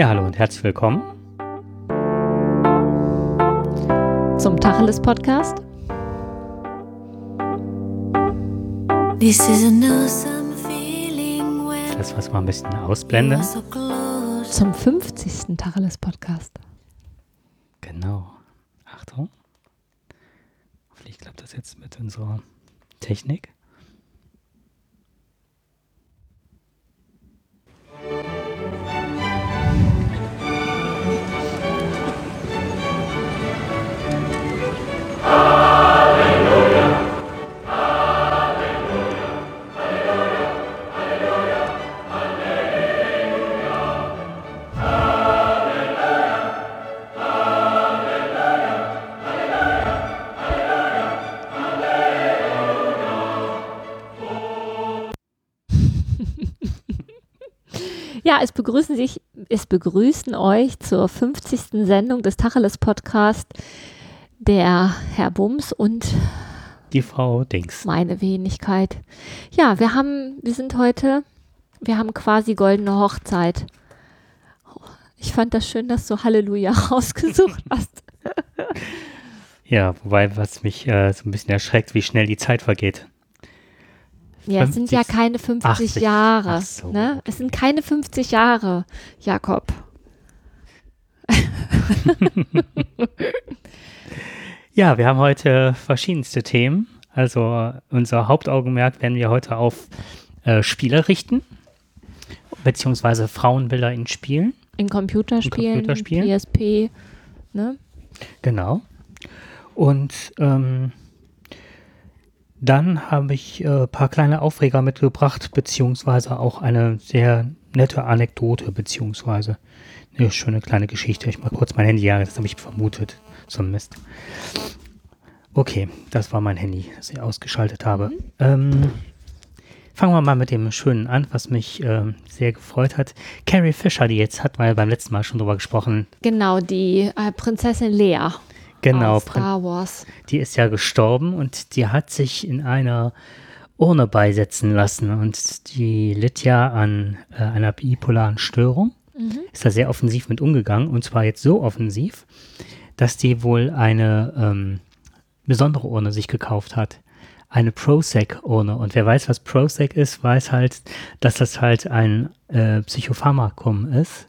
Ja, hallo und herzlich willkommen zum Tacheles Podcast. This is a new feeling Das, was mal ein bisschen ausblende. Zum 50. Tacheles Podcast. Genau. Achtung. Hoffentlich klappt das jetzt mit unserer Technik. Ja, es begrüßen sich, es begrüßen euch zur 50. Sendung des Tacheles Podcast der Herr Bums und die Frau Dings. Meine Wenigkeit. Ja, wir haben, wir sind heute, wir haben quasi goldene Hochzeit. Ich fand das schön, dass du Halleluja rausgesucht hast. ja, wobei, was mich äh, so ein bisschen erschreckt, wie schnell die Zeit vergeht. Ja, es sind ja keine 50 80. Jahre. So. Ne? Es sind keine 50 Jahre, Jakob. ja, wir haben heute verschiedenste Themen. Also unser Hauptaugenmerk werden wir heute auf äh, Spiele richten, beziehungsweise Frauenbilder in Spielen. In Computerspielen, in Computerspielen. PSP, ne? Genau. Und ähm, dann habe ich ein äh, paar kleine Aufreger mitgebracht, beziehungsweise auch eine sehr nette Anekdote, beziehungsweise eine schöne kleine Geschichte. Ich mal kurz mein Handy, ja, das habe ich vermutet. So ein Mist. Okay, das war mein Handy, das ich ausgeschaltet habe. Mhm. Ähm, fangen wir mal mit dem Schönen an, was mich äh, sehr gefreut hat. Carrie Fisher, die jetzt hat, wir beim letzten Mal schon drüber gesprochen. Genau, die äh, Prinzessin Lea. Genau, Star Wars. Die ist ja gestorben und die hat sich in einer Urne beisetzen lassen und die litt ja an äh, einer bipolaren Störung. Mhm. Ist da sehr offensiv mit umgegangen und zwar jetzt so offensiv, dass die wohl eine ähm, besondere Urne sich gekauft hat. Eine Prozac-Urne. Und wer weiß, was Prozac ist, weiß halt, dass das halt ein äh, Psychopharmakum ist.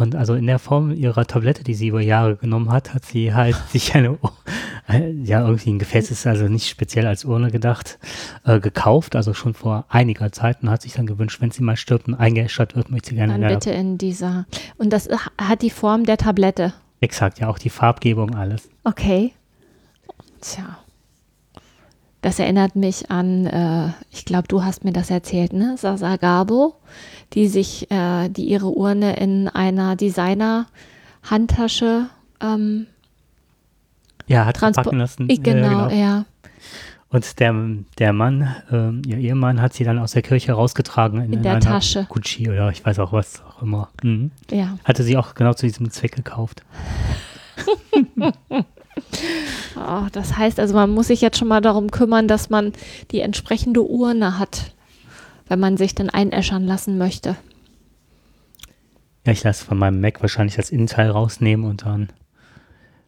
Und also in der Form ihrer Tablette, die sie über Jahre genommen hat, hat sie halt sich eine, ja, irgendwie ein Gefäß ist also nicht speziell als Urne gedacht, äh, gekauft, also schon vor einiger Zeit und hat sich dann gewünscht, wenn sie mal stirbt und eingeäschert wird, möchte sie gerne Dann bitte in dieser. Und das hat die Form der Tablette. Exakt, ja, auch die Farbgebung, alles. Okay. Tja. Das erinnert mich an, äh, ich glaube, du hast mir das erzählt, ne? Sasa Gabo, die sich, äh, die ihre Urne in einer Designer-Handtasche ähm, ja, hat verpacken lassen. Ich, genau, ja, genau, ja. Und der, der Mann, ähm, ihr Ehemann, hat sie dann aus der Kirche rausgetragen in, in der Tasche. Gucci oder ich weiß auch was auch immer. Mhm. Ja. Hatte sie auch genau zu diesem Zweck gekauft. Oh, das heißt also, man muss sich jetzt schon mal darum kümmern, dass man die entsprechende Urne hat, wenn man sich dann einäschern lassen möchte. Ja, ich lasse von meinem Mac wahrscheinlich das Innenteil rausnehmen und dann.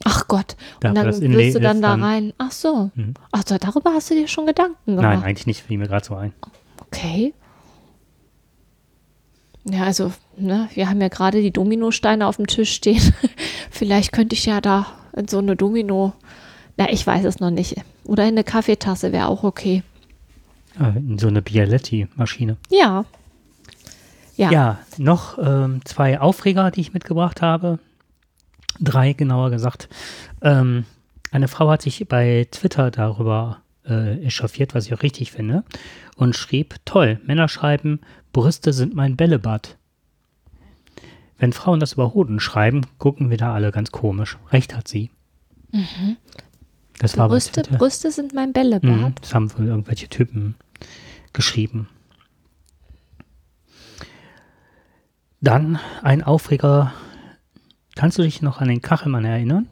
Ach Gott, und dann wirst du dann da rein. Ach so. Mhm. Ach so, darüber hast du dir schon Gedanken gemacht? Nein, eigentlich nicht, fiel mir gerade so ein. Okay. Ja, also, ne, wir haben ja gerade die Dominosteine auf dem Tisch stehen. Vielleicht könnte ich ja da in so eine Domino na, ich weiß es noch nicht. Oder in eine Kaffeetasse wäre auch okay. Ah, in so eine Bialetti-Maschine. Ja. Ja. Ja, noch ähm, zwei Aufreger, die ich mitgebracht habe. Drei, genauer gesagt. Ähm, eine Frau hat sich bei Twitter darüber äh, echauffiert, was ich auch richtig finde, und schrieb: Toll, Männer schreiben, Brüste sind mein Bällebad. Wenn Frauen das über Hoden schreiben, gucken wir da alle ganz komisch. Recht hat sie. Mhm. Das war Brüste, Brüste sind mein Bällebad. Mhm, das haben wohl irgendwelche Typen geschrieben. Dann ein Aufreger. Kannst du dich noch an den Kachelmann erinnern?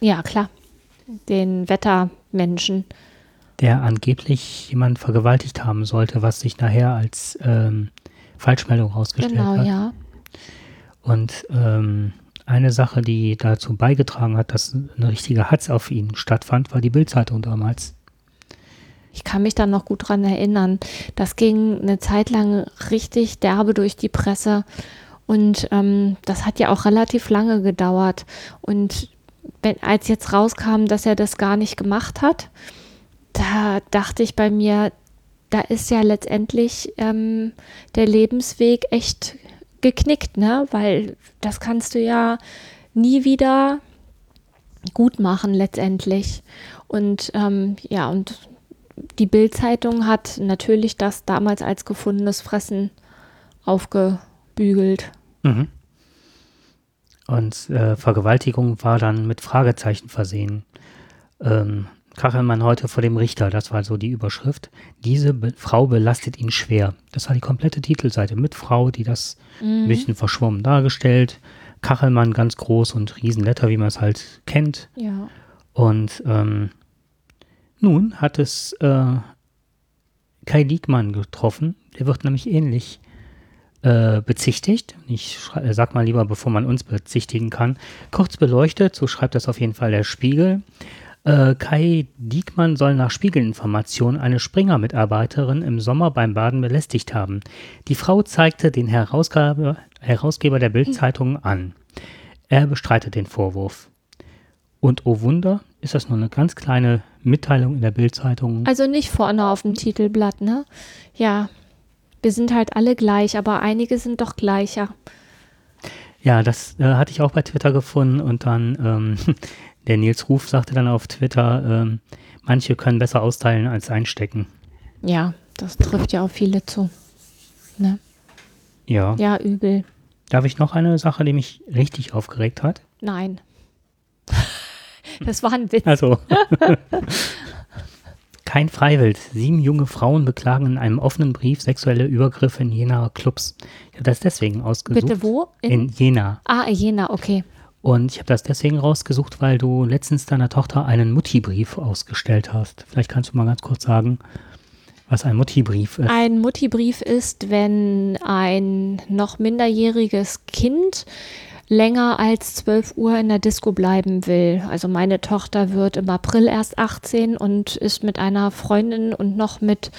Ja, klar. Den Wettermenschen. Der angeblich jemand vergewaltigt haben sollte, was sich nachher als ähm, Falschmeldung rausgestellt genau, hat. Genau, ja. Und ähm, eine Sache, die dazu beigetragen hat, dass eine richtige Hatz auf ihn stattfand, war die Bildzeitung damals. Ich kann mich da noch gut dran erinnern. Das ging eine Zeit lang richtig derbe durch die Presse. Und ähm, das hat ja auch relativ lange gedauert. Und wenn, als jetzt rauskam, dass er das gar nicht gemacht hat, da dachte ich bei mir, da ist ja letztendlich ähm, der Lebensweg echt geknickt, ne? Weil das kannst du ja nie wieder gut machen letztendlich. Und ähm, ja, und die Bildzeitung hat natürlich das damals als gefundenes Fressen aufgebügelt. Mhm. Und äh, Vergewaltigung war dann mit Fragezeichen versehen. Ähm, Kachelmann heute vor dem Richter, das war so die Überschrift. Diese Be Frau belastet ihn schwer. Das war die komplette Titelseite mit Frau, die das mhm. ein bisschen verschwommen dargestellt. Kachelmann ganz groß und Riesenletter, wie man es halt kennt. Ja. Und ähm, nun hat es äh, Kai Diekmann getroffen. Der wird nämlich ähnlich äh, bezichtigt. Ich äh, sag mal lieber, bevor man uns bezichtigen kann. Kurz beleuchtet, so schreibt das auf jeden Fall der Spiegel. Äh, Kai Diekmann soll nach Spiegelinformationen eine Springer-Mitarbeiterin im Sommer beim Baden belästigt haben. Die Frau zeigte den Herausgabe, Herausgeber der Bildzeitung an. Er bestreitet den Vorwurf. Und oh Wunder, ist das nur eine ganz kleine Mitteilung in der Bildzeitung. Also nicht vorne auf dem Titelblatt, ne? Ja, wir sind halt alle gleich, aber einige sind doch gleicher. Ja, das äh, hatte ich auch bei Twitter gefunden und dann ähm, der Nils Ruf sagte dann auf Twitter, ähm, manche können besser austeilen als einstecken. Ja, das trifft ja auf viele zu. Ne? Ja. Ja, übel. Darf ich noch eine Sache, die mich richtig aufgeregt hat? Nein. Das war ein Witz. Also. Kein Freiwild. Sieben junge Frauen beklagen in einem offenen Brief sexuelle Übergriffe in Jenaer Clubs. Ich habe das deswegen ausgesucht. Bitte wo? In, in Jena. Ah, Jena, okay. Und ich habe das deswegen rausgesucht, weil du letztens deiner Tochter einen Mutti-Brief ausgestellt hast. Vielleicht kannst du mal ganz kurz sagen, was ein Mutti-Brief ist. Ein Mutti-Brief ist, wenn ein noch minderjähriges Kind länger als 12 Uhr in der Disco bleiben will. Also meine Tochter wird im April erst 18 und ist mit einer Freundin und noch mit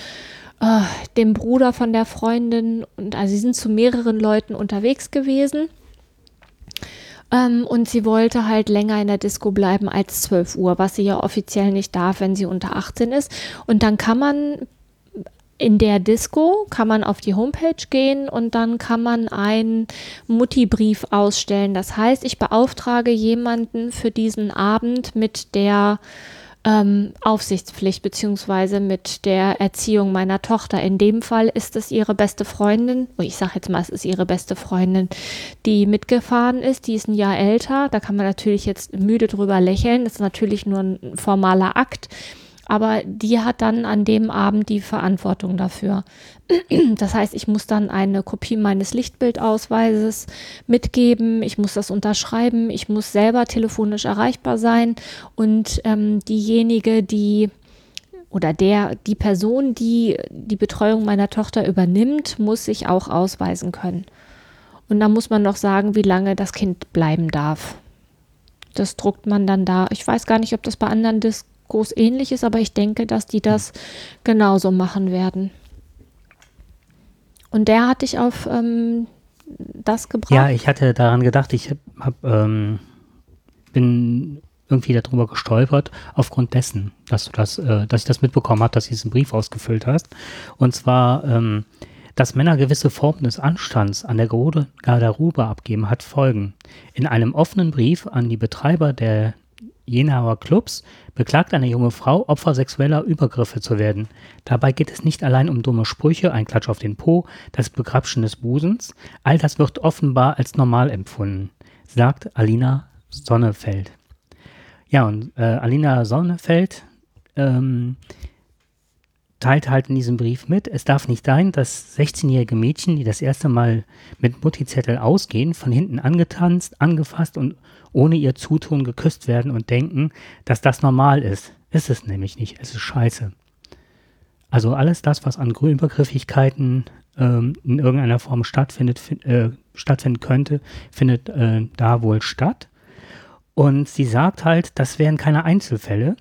äh, dem Bruder von der Freundin und also sie sind zu mehreren Leuten unterwegs gewesen. Ähm, und sie wollte halt länger in der Disco bleiben als 12 Uhr, was sie ja offiziell nicht darf, wenn sie unter 18 ist. Und dann kann man in der Disco kann man auf die Homepage gehen und dann kann man einen Mutti-Brief ausstellen. Das heißt, ich beauftrage jemanden für diesen Abend mit der ähm, Aufsichtspflicht beziehungsweise mit der Erziehung meiner Tochter. In dem Fall ist es ihre beste Freundin, oh, ich sage jetzt mal, es ist ihre beste Freundin, die mitgefahren ist. Die ist ein Jahr älter. Da kann man natürlich jetzt müde drüber lächeln. Das ist natürlich nur ein formaler Akt aber die hat dann an dem Abend die Verantwortung dafür. Das heißt, ich muss dann eine Kopie meines Lichtbildausweises mitgeben, ich muss das unterschreiben, ich muss selber telefonisch erreichbar sein und ähm, diejenige, die oder der, die Person, die die Betreuung meiner Tochter übernimmt, muss sich auch ausweisen können. Und dann muss man noch sagen, wie lange das Kind bleiben darf. Das druckt man dann da. Ich weiß gar nicht, ob das bei anderen Dis groß ähnlich ist, aber ich denke, dass die das genauso machen werden. Und der hat dich auf ähm, das gebracht? Ja, ich hatte daran gedacht, ich hab, ähm, bin irgendwie darüber gestolpert, aufgrund dessen, dass du das, äh, dass ich das mitbekommen habe, dass du diesen Brief ausgefüllt hast. Und zwar, ähm, dass Männer gewisse Formen des Anstands an der Garderobe abgeben, hat Folgen. In einem offenen Brief an die Betreiber der Jenaer Clubs beklagt eine junge Frau, Opfer sexueller Übergriffe zu werden. Dabei geht es nicht allein um dumme Sprüche, ein Klatsch auf den Po, das Begrapschen des Busens. All das wird offenbar als normal empfunden, sagt Alina Sonnefeld. Ja, und äh, Alina Sonnefeld ähm, teilt halt in diesem Brief mit, es darf nicht sein, dass 16-jährige Mädchen, die das erste Mal mit Mutti-Zettel ausgehen, von hinten angetanzt, angefasst und ohne ihr Zutun geküsst werden und denken, dass das normal ist. Ist es nämlich nicht. Es ist scheiße. Also alles das, was an Übergriffigkeiten ähm, in irgendeiner Form stattfindet, äh, stattfinden könnte, findet äh, da wohl statt. Und sie sagt halt, das wären keine Einzelfälle.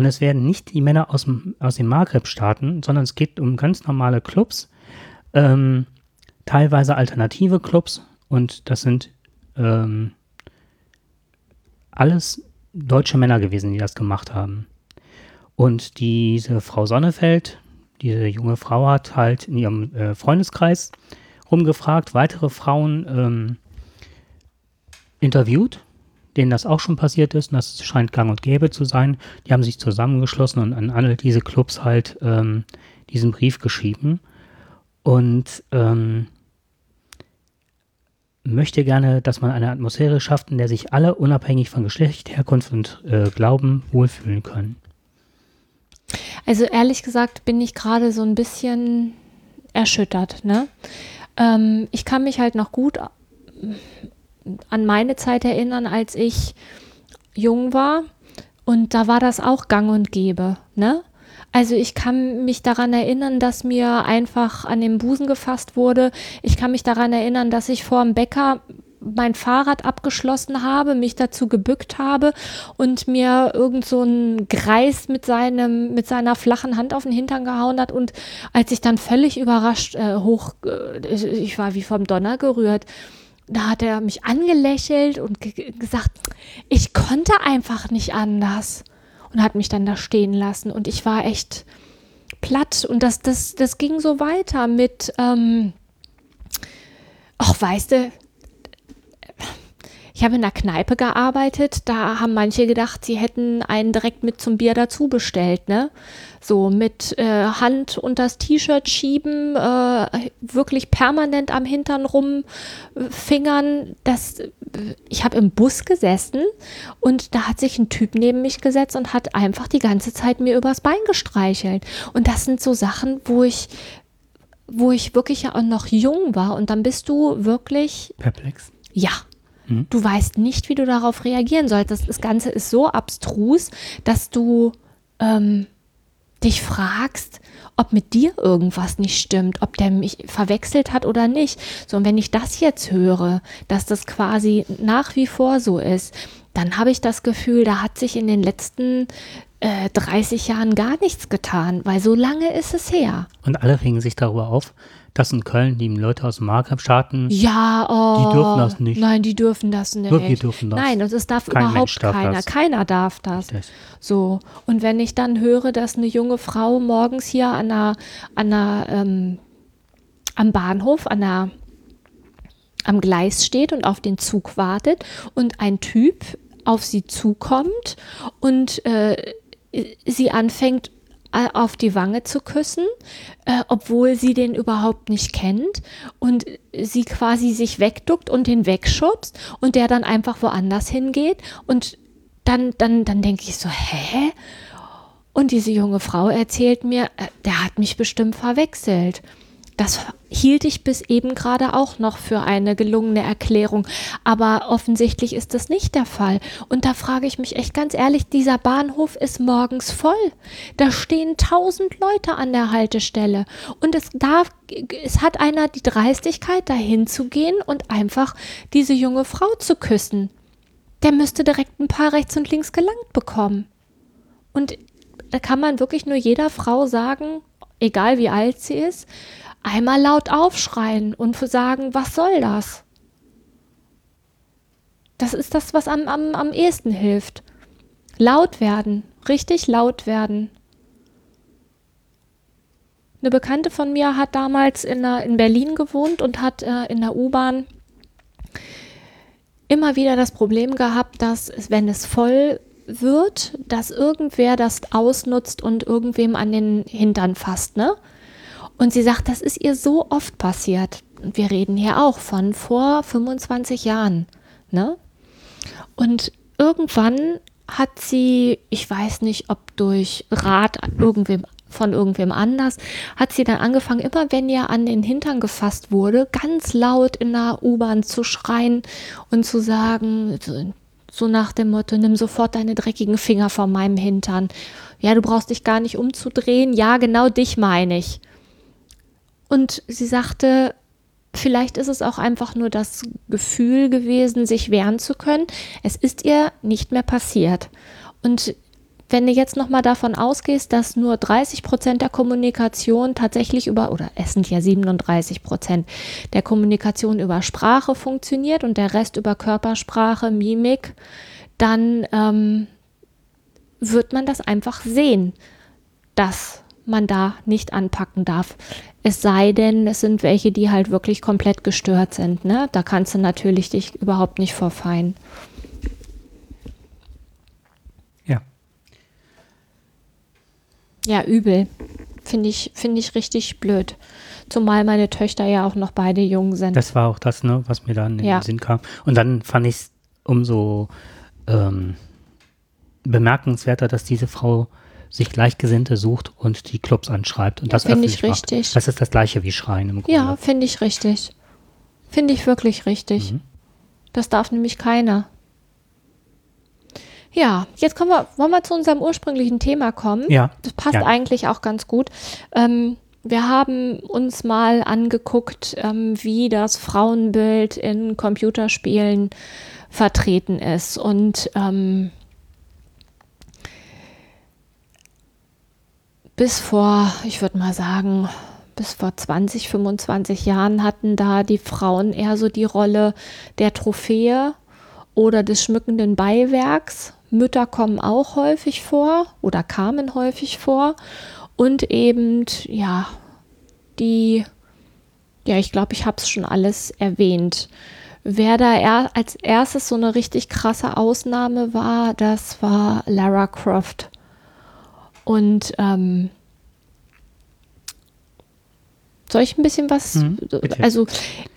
Und es werden nicht die Männer aus, dem, aus den Maghreb-Staaten, sondern es geht um ganz normale Clubs, ähm, teilweise alternative Clubs. Und das sind ähm, alles deutsche Männer gewesen, die das gemacht haben. Und diese Frau Sonnefeld, diese junge Frau hat halt in ihrem äh, Freundeskreis rumgefragt, weitere Frauen ähm, interviewt, denen das auch schon passiert ist. Und das scheint gang und gäbe zu sein. Die haben sich zusammengeschlossen und an alle diese Clubs halt ähm, diesen Brief geschrieben. Und ähm, möchte gerne, dass man eine Atmosphäre schafft, in der sich alle unabhängig von Geschlecht, Herkunft und äh, Glauben wohlfühlen können. Also ehrlich gesagt bin ich gerade so ein bisschen erschüttert. Ne? Ähm, ich kann mich halt noch gut an meine Zeit erinnern, als ich jung war. Und da war das auch gang und gäbe. Ne? Also ich kann mich daran erinnern, dass mir einfach an den Busen gefasst wurde. Ich kann mich daran erinnern, dass ich vor dem Bäcker mein Fahrrad abgeschlossen habe, mich dazu gebückt habe und mir irgend so ein Greis mit seinem, mit seiner flachen Hand auf den Hintern gehauen hat und als ich dann völlig überrascht äh, hoch, äh, ich war wie vom Donner gerührt, da hat er mich angelächelt und ge gesagt, ich konnte einfach nicht anders. Und hat mich dann da stehen lassen. Und ich war echt platt. Und das, das, das ging so weiter mit, ähm, ach weißt du, ich habe in der Kneipe gearbeitet, da haben manche gedacht, sie hätten einen direkt mit zum Bier dazu bestellt, ne? So mit äh, Hand unter das T-Shirt schieben, äh, wirklich permanent am Hintern rumfingern. Das, ich habe im Bus gesessen und da hat sich ein Typ neben mich gesetzt und hat einfach die ganze Zeit mir übers Bein gestreichelt. Und das sind so Sachen, wo ich wo ich wirklich ja auch noch jung war und dann bist du wirklich perplex. Ja, Mhm. Du weißt nicht, wie du darauf reagieren sollst. Das, das Ganze ist so abstrus, dass du ähm, dich fragst, ob mit dir irgendwas nicht stimmt, ob der mich verwechselt hat oder nicht. So, und wenn ich das jetzt höre, dass das quasi nach wie vor so ist, dann habe ich das Gefühl, da hat sich in den letzten äh, 30 Jahren gar nichts getan, weil so lange ist es her. Und alle regen sich darüber auf, dass in Köln die Leute aus dem Maghreb-Staaten, ja, oh, die dürfen das nicht. Nein, die dürfen das nicht. Wir dürfen das. Nein, und es darf Kein überhaupt darf keiner. Das. Keiner darf das. das. So. Und wenn ich dann höre, dass eine junge Frau morgens hier an der, an der, ähm, am Bahnhof, an der, am Gleis steht und auf den Zug wartet und ein Typ auf sie zukommt und äh, sie anfängt äh, auf die Wange zu küssen, äh, obwohl sie den überhaupt nicht kennt und sie quasi sich wegduckt und den wegschubst und der dann einfach woanders hingeht und dann, dann, dann denke ich so, hä? Und diese junge Frau erzählt mir, äh, der hat mich bestimmt verwechselt. Das hielt ich bis eben gerade auch noch für eine gelungene Erklärung. Aber offensichtlich ist das nicht der Fall. Und da frage ich mich echt ganz ehrlich, dieser Bahnhof ist morgens voll. Da stehen tausend Leute an der Haltestelle. Und es darf, es hat einer die Dreistigkeit, dahin zu gehen und einfach diese junge Frau zu küssen. Der müsste direkt ein paar rechts und links gelangt bekommen. Und da kann man wirklich nur jeder Frau sagen, egal wie alt sie ist, einmal laut aufschreien und sagen, was soll das? Das ist das, was am, am, am ehesten hilft. Laut werden, richtig laut werden. Eine Bekannte von mir hat damals in, der, in Berlin gewohnt und hat äh, in der U-Bahn immer wieder das Problem gehabt, dass wenn es voll wird, dass irgendwer das ausnutzt und irgendwem an den Hintern fasst, ne? Und sie sagt, das ist ihr so oft passiert. Und wir reden hier auch von vor 25 Jahren. Ne? Und irgendwann hat sie, ich weiß nicht, ob durch Rat irgendwem von irgendwem anders, hat sie dann angefangen, immer wenn ihr an den Hintern gefasst wurde, ganz laut in der U-Bahn zu schreien und zu sagen, so nach dem Motto, nimm sofort deine dreckigen Finger von meinem Hintern. ja, du brauchst dich gar nicht umzudrehen. Ja, genau dich meine ich. Und sie sagte, vielleicht ist es auch einfach nur das Gefühl gewesen, sich wehren zu können. Es ist ihr nicht mehr passiert. Und wenn du jetzt nochmal davon ausgehst, dass nur 30 Prozent der Kommunikation tatsächlich über, oder es sind ja 37 Prozent der Kommunikation über Sprache funktioniert und der Rest über Körpersprache, Mimik, dann ähm, wird man das einfach sehen, dass man da nicht anpacken darf. Es sei denn, es sind welche, die halt wirklich komplett gestört sind. Ne? Da kannst du natürlich dich überhaupt nicht verfeinen. Ja. Ja, übel. Finde ich, find ich richtig blöd. Zumal meine Töchter ja auch noch beide jung sind. Das war auch das, ne, was mir dann in ja. den Sinn kam. Und dann fand ich es umso ähm, bemerkenswerter, dass diese Frau sich Gleichgesinnte sucht und die Clubs anschreibt und ja, das öffentlich ich richtig. Macht. Das ist das gleiche wie Schreien im Grunde. Ja, finde ich richtig. Finde ich wirklich richtig. Mhm. Das darf nämlich keiner. Ja, jetzt kommen wir, wollen wir zu unserem ursprünglichen Thema kommen. Ja. Das passt ja. eigentlich auch ganz gut. Ähm, wir haben uns mal angeguckt, ähm, wie das Frauenbild in Computerspielen vertreten ist. Und ähm, bis vor, ich würde mal sagen, bis vor 20, 25 Jahren hatten da die Frauen eher so die Rolle der Trophäe oder des schmückenden Beiwerks. Mütter kommen auch häufig vor oder kamen häufig vor. Und eben, ja, die, ja, ich glaube, ich habe es schon alles erwähnt. Wer da er, als erstes so eine richtig krasse Ausnahme war, das war Lara Croft. Und ähm, soll ich ein bisschen was? Mhm, also,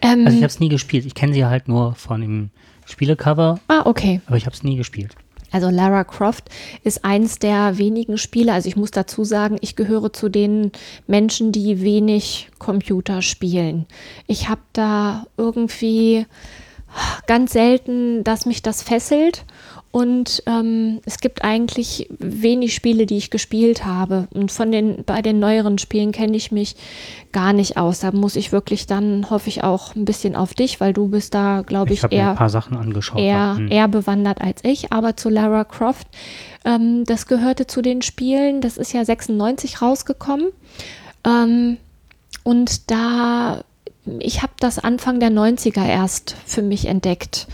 ähm, also ich habe es nie gespielt. Ich kenne sie halt nur von dem Spielecover. Ah, okay. Aber ich habe es nie gespielt. Also Lara Croft ist eins der wenigen Spiele. Also ich muss dazu sagen, ich gehöre zu den Menschen, die wenig Computer spielen. Ich habe da irgendwie ganz selten, dass mich das fesselt. Und ähm, es gibt eigentlich wenig Spiele, die ich gespielt habe. Und von den, bei den neueren Spielen kenne ich mich gar nicht aus. Da muss ich wirklich dann, hoffe ich auch ein bisschen auf dich, weil du bist da, glaube ich, ich eher, eher, hm. eher bewandert als ich. Aber zu Lara Croft, ähm, das gehörte zu den Spielen, das ist ja 96 rausgekommen. Ähm, und da ich habe das Anfang der 90er erst für mich entdeckt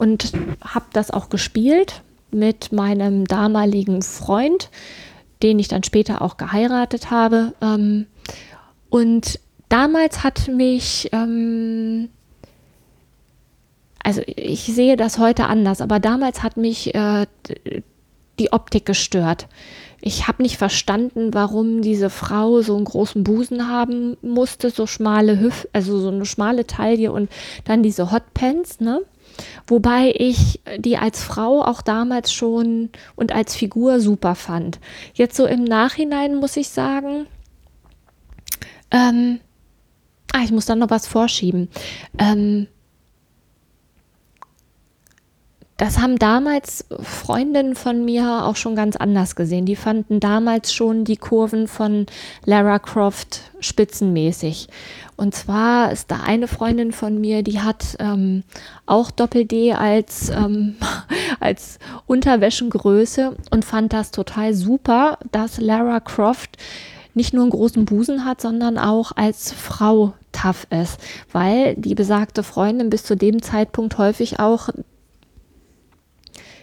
und habe das auch gespielt mit meinem damaligen Freund, den ich dann später auch geheiratet habe. Ähm, und damals hat mich, ähm, also ich sehe das heute anders, aber damals hat mich äh, die Optik gestört. Ich habe nicht verstanden, warum diese Frau so einen großen Busen haben musste, so schmale Hüfte, also so eine schmale Taille und dann diese Hotpants, ne? Wobei ich die als Frau auch damals schon und als Figur super fand. Jetzt so im Nachhinein muss ich sagen, ähm, ah, ich muss dann noch was vorschieben. Ähm, das haben damals Freundinnen von mir auch schon ganz anders gesehen. Die fanden damals schon die Kurven von Lara Croft spitzenmäßig. Und zwar ist da eine Freundin von mir, die hat ähm, auch Doppel-D als, ähm, als Unterwäschengröße und fand das total super, dass Lara Croft nicht nur einen großen Busen hat, sondern auch als Frau tough ist, weil die besagte Freundin bis zu dem Zeitpunkt häufig auch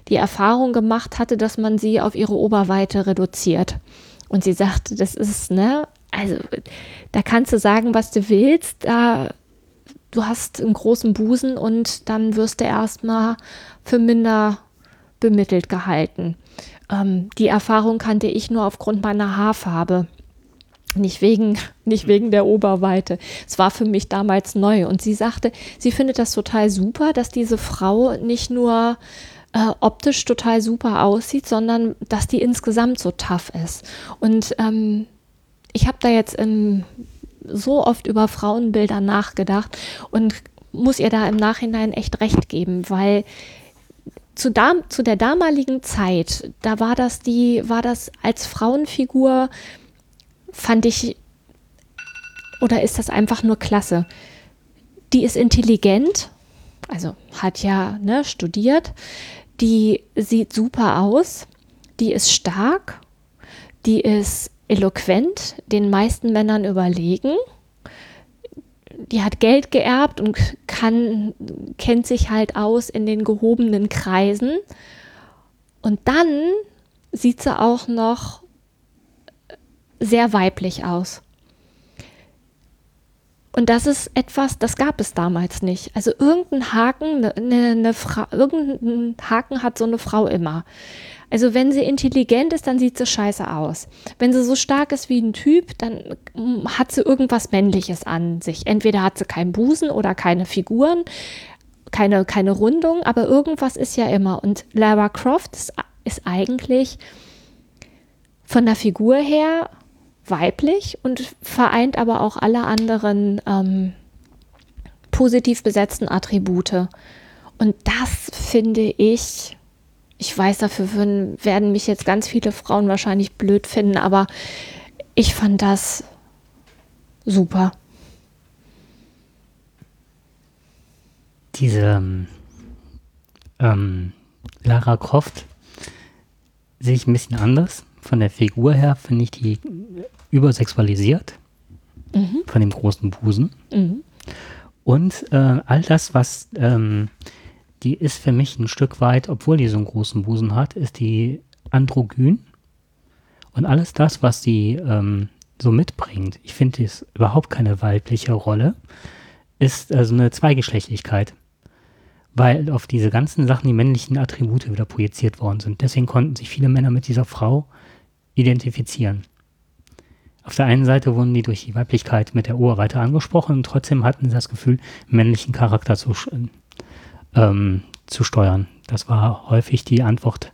die Erfahrung gemacht hatte, dass man sie auf ihre Oberweite reduziert. Und sie sagte, das ist, ne, also da kannst du sagen, was du willst, da du hast einen großen Busen und dann wirst du erstmal für minder bemittelt gehalten. Ähm, die Erfahrung kannte ich nur aufgrund meiner Haarfarbe. Nicht wegen, nicht wegen der Oberweite. Es war für mich damals neu. Und sie sagte, sie findet das total super, dass diese Frau nicht nur äh, optisch total super aussieht, sondern dass die insgesamt so tough ist. Und ähm, ich habe da jetzt im, so oft über Frauenbilder nachgedacht und muss ihr da im Nachhinein echt recht geben, weil zu, da, zu der damaligen Zeit, da war das die, war das als Frauenfigur, fand ich, oder ist das einfach nur klasse? Die ist intelligent, also hat ja ne, studiert, die sieht super aus, die ist stark, die ist eloquent, den meisten Männern überlegen. Die hat Geld geerbt und kann, kennt sich halt aus in den gehobenen Kreisen. Und dann sieht sie auch noch sehr weiblich aus. Und das ist etwas, das gab es damals nicht. Also irgendein Haken, eine, eine ne irgendein Haken hat so eine Frau immer. Also wenn sie intelligent ist, dann sieht sie scheiße aus. Wenn sie so stark ist wie ein Typ, dann mm, hat sie irgendwas Männliches an sich. Entweder hat sie keinen Busen oder keine Figuren, keine, keine Rundung, aber irgendwas ist ja immer. Und Lara Croft ist, ist eigentlich von der Figur her weiblich und vereint aber auch alle anderen ähm, positiv besetzten Attribute. Und das finde ich, ich weiß, dafür werden mich jetzt ganz viele Frauen wahrscheinlich blöd finden, aber ich fand das super. Diese ähm, ähm Lara Croft sehe ich ein bisschen anders. Von der Figur her finde ich die übersexualisiert mhm. von dem großen Busen. Mhm. Und äh, all das, was ähm, die ist für mich ein Stück weit, obwohl die so einen großen Busen hat, ist die androgyn. Und alles das, was sie ähm, so mitbringt, ich finde, ist überhaupt keine weibliche Rolle, ist also eine Zweigeschlechtlichkeit. Weil auf diese ganzen Sachen die männlichen Attribute wieder projiziert worden sind. Deswegen konnten sich viele Männer mit dieser Frau identifizieren auf der einen Seite wurden die durch die Weiblichkeit mit der Uhr weiter angesprochen und trotzdem hatten sie das Gefühl, männlichen Charakter zu, ähm, zu steuern. Das war häufig die Antwort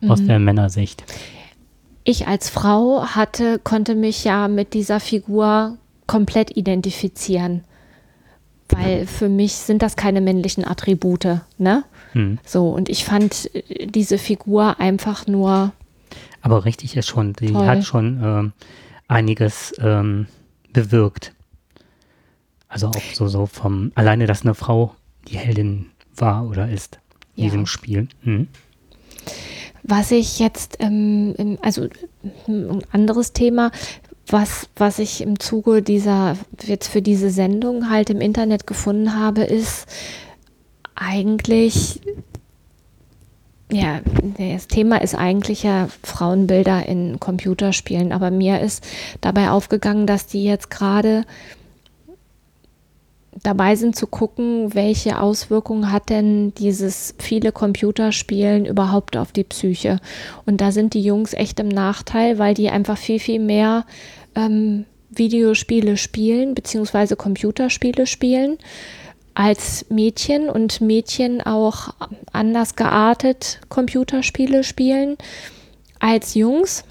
mhm. aus der Männersicht. Ich als Frau hatte, konnte mich ja mit dieser Figur komplett identifizieren. Weil für mich sind das keine männlichen Attribute, ne? Mhm. So, und ich fand äh, diese Figur einfach nur. Aber richtig ist schon, die toll. hat schon ähm, einiges ähm, bewirkt. Also auch so, so vom, alleine, dass eine Frau die Heldin war oder ist in ja. diesem Spiel. Mhm. Was ich jetzt, ähm, also ein anderes Thema, was, was ich im Zuge dieser, jetzt für diese Sendung halt im Internet gefunden habe, ist eigentlich ja, das Thema ist eigentlich ja Frauenbilder in Computerspielen, aber mir ist dabei aufgegangen, dass die jetzt gerade dabei sind zu gucken, welche Auswirkungen hat denn dieses viele Computerspielen überhaupt auf die Psyche. Und da sind die Jungs echt im Nachteil, weil die einfach viel, viel mehr ähm, Videospiele spielen, beziehungsweise Computerspiele spielen als Mädchen und Mädchen auch anders geartet Computerspiele spielen als Jungs.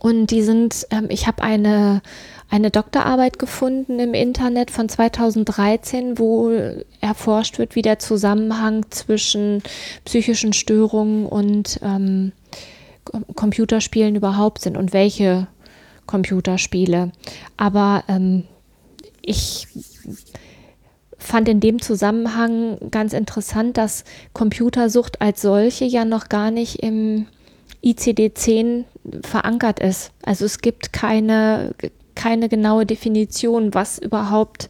Und die sind, ähm, ich habe eine, eine Doktorarbeit gefunden im Internet von 2013, wo erforscht wird, wie der Zusammenhang zwischen psychischen Störungen und ähm, Computerspielen überhaupt sind und welche Computerspiele. Aber ähm, ich fand in dem Zusammenhang ganz interessant, dass Computersucht als solche ja noch gar nicht im ICD-10 verankert ist. Also es gibt keine, keine genaue Definition, was überhaupt,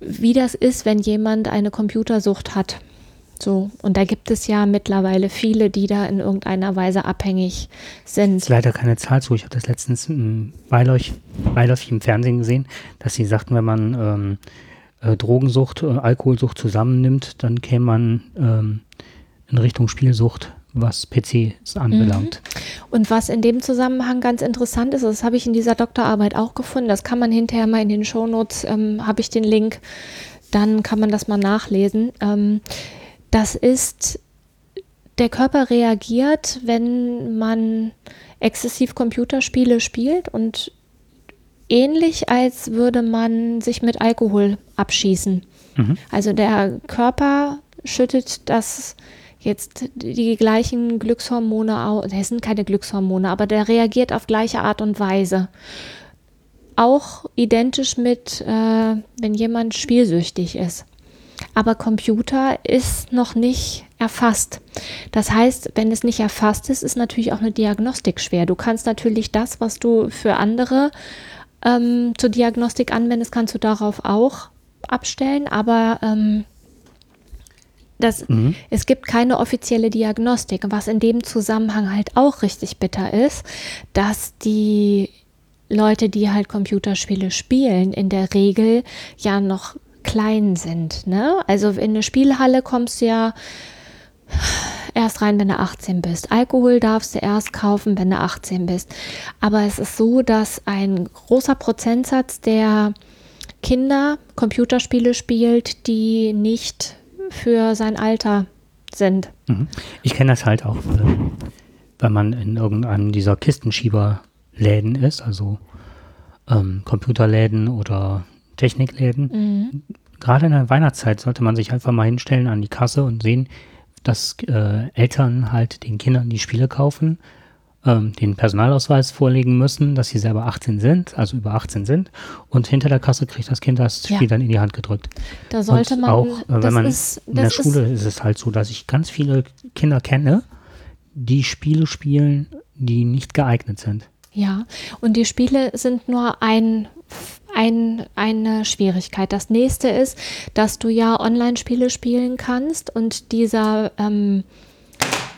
wie das ist, wenn jemand eine Computersucht hat. So, und da gibt es ja mittlerweile viele, die da in irgendeiner Weise abhängig sind. Das ist leider keine Zahl zu. Ich habe das letztens beiläufig, beiläufig im Fernsehen gesehen, dass sie sagten, wenn man ähm, äh, Drogensucht, äh, Alkoholsucht zusammennimmt, dann käme man ähm, in Richtung Spielsucht, was PCs anbelangt. Mhm. Und was in dem Zusammenhang ganz interessant ist, das habe ich in dieser Doktorarbeit auch gefunden, das kann man hinterher mal in den Shownotes, ähm, habe ich den Link, dann kann man das mal nachlesen. Ähm, das ist, der Körper reagiert, wenn man exzessiv Computerspiele spielt und ähnlich, als würde man sich mit Alkohol abschießen. Mhm. Also der Körper schüttet das jetzt die gleichen Glückshormone aus. Es sind keine Glückshormone, aber der reagiert auf gleiche Art und Weise. Auch identisch mit, äh, wenn jemand spielsüchtig ist. Aber Computer ist noch nicht erfasst. Das heißt, wenn es nicht erfasst ist, ist natürlich auch eine Diagnostik schwer. Du kannst natürlich das, was du für andere ähm, zur Diagnostik anwendest, kannst du darauf auch abstellen, aber ähm, das, mhm. es gibt keine offizielle Diagnostik. Was in dem Zusammenhang halt auch richtig bitter ist, dass die Leute, die halt Computerspiele spielen, in der Regel ja noch klein sind. Ne? Also in eine Spielhalle kommst du ja erst rein, wenn du 18 bist. Alkohol darfst du erst kaufen, wenn du 18 bist. Aber es ist so, dass ein großer Prozentsatz der Kinder Computerspiele spielt, die nicht für sein Alter sind. Mhm. Ich kenne das halt auch, äh, wenn man in irgendeinem dieser Kistenschieberläden ist, also ähm, Computerläden oder Technikläden. Mhm. Gerade in der Weihnachtszeit sollte man sich einfach mal hinstellen an die Kasse und sehen, dass äh, Eltern halt den Kindern die Spiele kaufen, ähm, den Personalausweis vorlegen müssen, dass sie selber 18 sind, also über 18 sind. Und hinter der Kasse kriegt das Kind das Spiel ja. dann in die Hand gedrückt. Da sollte und man auch, äh, wenn man ist, in der Schule ist, ist es halt so, dass ich ganz viele Kinder kenne, die Spiele spielen, die nicht geeignet sind. Ja, und die Spiele sind nur ein ein, eine Schwierigkeit. Das nächste ist, dass du ja Online-Spiele spielen kannst und dieser ähm,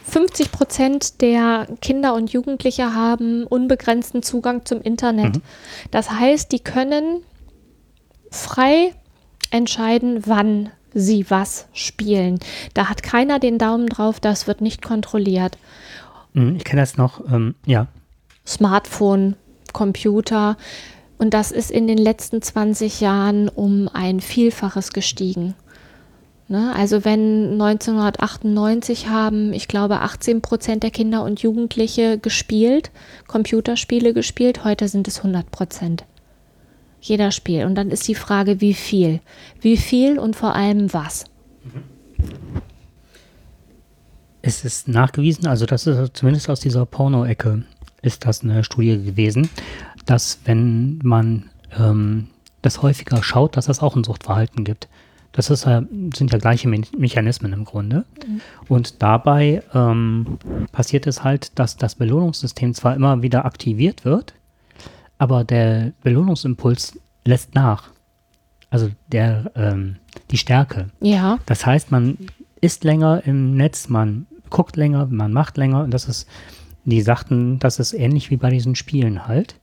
50 Prozent der Kinder und Jugendliche haben unbegrenzten Zugang zum Internet. Mhm. Das heißt, die können frei entscheiden, wann sie was spielen. Da hat keiner den Daumen drauf, das wird nicht kontrolliert. Mhm, ich kenne das noch, ähm, ja. Smartphone, Computer, und das ist in den letzten 20 Jahren um ein Vielfaches gestiegen. Ne? Also wenn 1998 haben, ich glaube, 18 Prozent der Kinder und Jugendliche gespielt, Computerspiele gespielt, heute sind es 100 Prozent. Jeder Spiel. Und dann ist die Frage, wie viel? Wie viel und vor allem was? Es ist nachgewiesen, also das ist zumindest aus dieser Porno-Ecke ist das eine Studie gewesen, dass wenn man ähm, das häufiger schaut, dass es auch ein Suchtverhalten gibt. Das ist, sind ja gleiche Me Mechanismen im Grunde. Mhm. Und dabei ähm, passiert es halt, dass das Belohnungssystem zwar immer wieder aktiviert wird, aber der Belohnungsimpuls lässt nach. Also der, ähm, die Stärke. Ja. Das heißt, man ist länger im Netz, man guckt länger, man macht länger und das ist, die sagten, das ist ähnlich wie bei diesen Spielen halt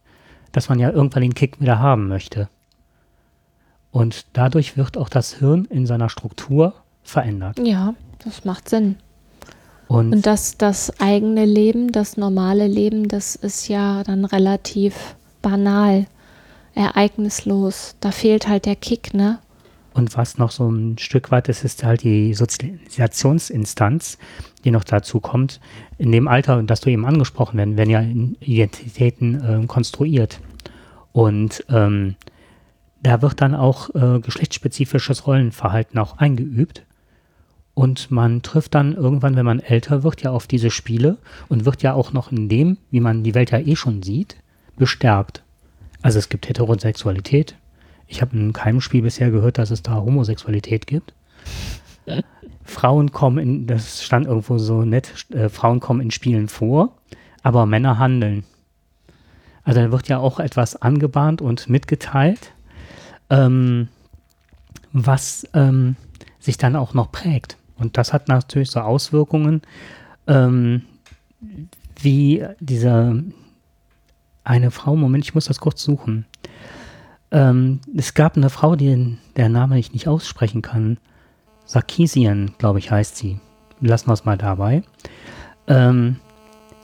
dass man ja irgendwann den Kick wieder haben möchte. Und dadurch wird auch das Hirn in seiner Struktur verändert. Ja, das macht Sinn. Und, Und das, das eigene Leben, das normale Leben, das ist ja dann relativ banal, ereignislos. Da fehlt halt der Kick, ne? Und was noch so ein Stück weit ist, ist halt die Sozialisationsinstanz, die noch dazu kommt. In dem Alter, das du eben angesprochen werden, werden ja Identitäten äh, konstruiert. Und ähm, da wird dann auch äh, geschlechtsspezifisches Rollenverhalten auch eingeübt. Und man trifft dann irgendwann, wenn man älter wird, ja auf diese Spiele und wird ja auch noch in dem, wie man die Welt ja eh schon sieht, bestärkt. Also es gibt Heterosexualität, ich habe in keinem Spiel bisher gehört, dass es da Homosexualität gibt. Frauen kommen in, das stand irgendwo so nett, äh, Frauen kommen in Spielen vor, aber Männer handeln. Also da wird ja auch etwas angebahnt und mitgeteilt, ähm, was ähm, sich dann auch noch prägt. Und das hat natürlich so Auswirkungen, ähm, wie diese eine Frau, Moment, ich muss das kurz suchen. Ähm, es gab eine Frau, die der Name ich nicht aussprechen kann. Sarkisian, glaube ich, heißt sie. Lassen wir es mal dabei. Ähm,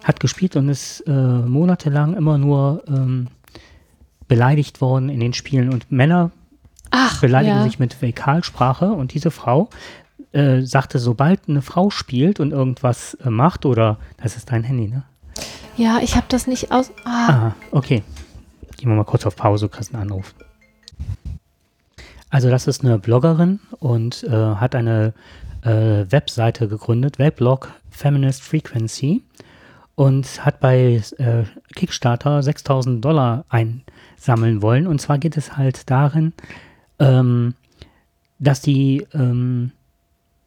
hat gespielt und ist äh, monatelang immer nur ähm, beleidigt worden in den Spielen. Und Männer Ach, beleidigen ja. sich mit Fäkalsprache. Und diese Frau äh, sagte, sobald eine Frau spielt und irgendwas äh, macht, oder das ist dein Handy, ne? Ja, ich habe das nicht aus. Ah. Aha, okay. Gehen wir mal kurz auf Pause, du kriegst einen Anruf. Also das ist eine Bloggerin und äh, hat eine äh, Webseite gegründet, Weblog Feminist Frequency und hat bei äh, Kickstarter 6000 Dollar einsammeln wollen. Und zwar geht es halt darin, ähm, dass die ähm,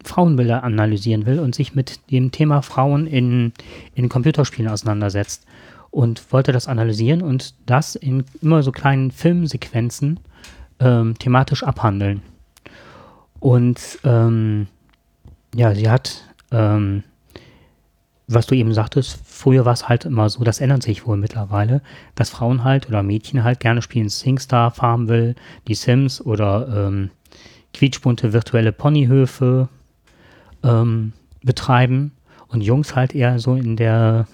Frauenbilder analysieren will und sich mit dem Thema Frauen in, in Computerspielen auseinandersetzt. Und wollte das analysieren und das in immer so kleinen Filmsequenzen ähm, thematisch abhandeln. Und ähm, ja, sie hat, ähm, was du eben sagtest, früher war es halt immer so, das ändert sich wohl mittlerweile, dass Frauen halt oder Mädchen halt gerne spielen SingStar, Farmville, die Sims oder ähm, quietschbunte virtuelle Ponyhöfe ähm, betreiben und Jungs halt eher so in der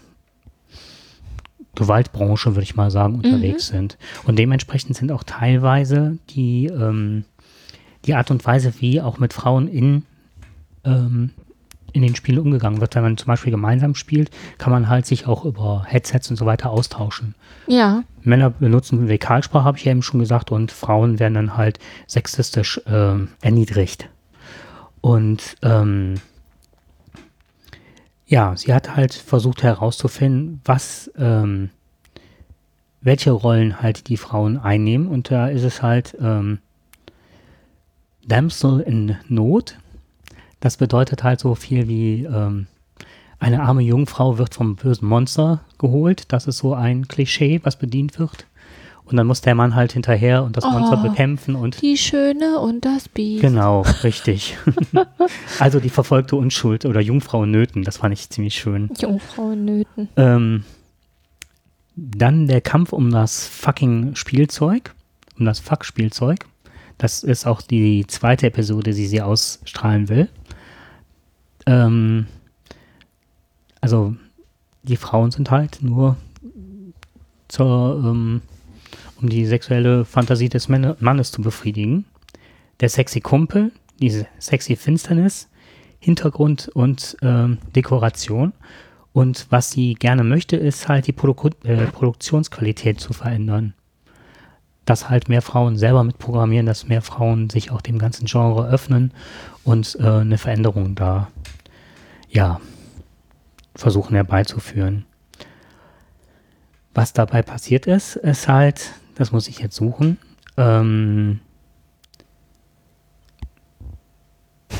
Gewaltbranche, würde ich mal sagen, unterwegs mhm. sind. Und dementsprechend sind auch teilweise die, ähm, die Art und Weise, wie auch mit Frauen in, ähm, in den Spielen umgegangen wird. Wenn man zum Beispiel gemeinsam spielt, kann man halt sich auch über Headsets und so weiter austauschen. Ja. Männer benutzen Vekalsprache, habe ich ja eben schon gesagt, und Frauen werden dann halt sexistisch äh, erniedrigt. Und ähm, ja, sie hat halt versucht herauszufinden, was, ähm, welche Rollen halt die Frauen einnehmen. Und da ist es halt ähm, Damsel in Not. Das bedeutet halt so viel wie ähm, eine arme Jungfrau wird vom bösen Monster geholt. Das ist so ein Klischee, was bedient wird. Und dann muss der Mann halt hinterher und das oh, Monster bekämpfen und. Die Schöne und das Biest. Genau, richtig. also die verfolgte Unschuld oder Jungfrau in Nöten, das fand ich ziemlich schön. Jungfrau in Nöten. Ähm, dann der Kampf um das fucking Spielzeug, um das Fuck-Spielzeug. Das ist auch die zweite Episode, die sie ausstrahlen will. Ähm, also die Frauen sind halt nur zur ähm, um die sexuelle Fantasie des Mannes zu befriedigen. Der sexy Kumpel, diese sexy Finsternis, Hintergrund und ähm, Dekoration. Und was sie gerne möchte, ist halt die Produ äh, Produktionsqualität zu verändern. Dass halt mehr Frauen selber mitprogrammieren, dass mehr Frauen sich auch dem ganzen Genre öffnen und äh, eine Veränderung da, ja, versuchen herbeizuführen. Was dabei passiert ist, ist halt, das muss ich jetzt suchen. Ähm,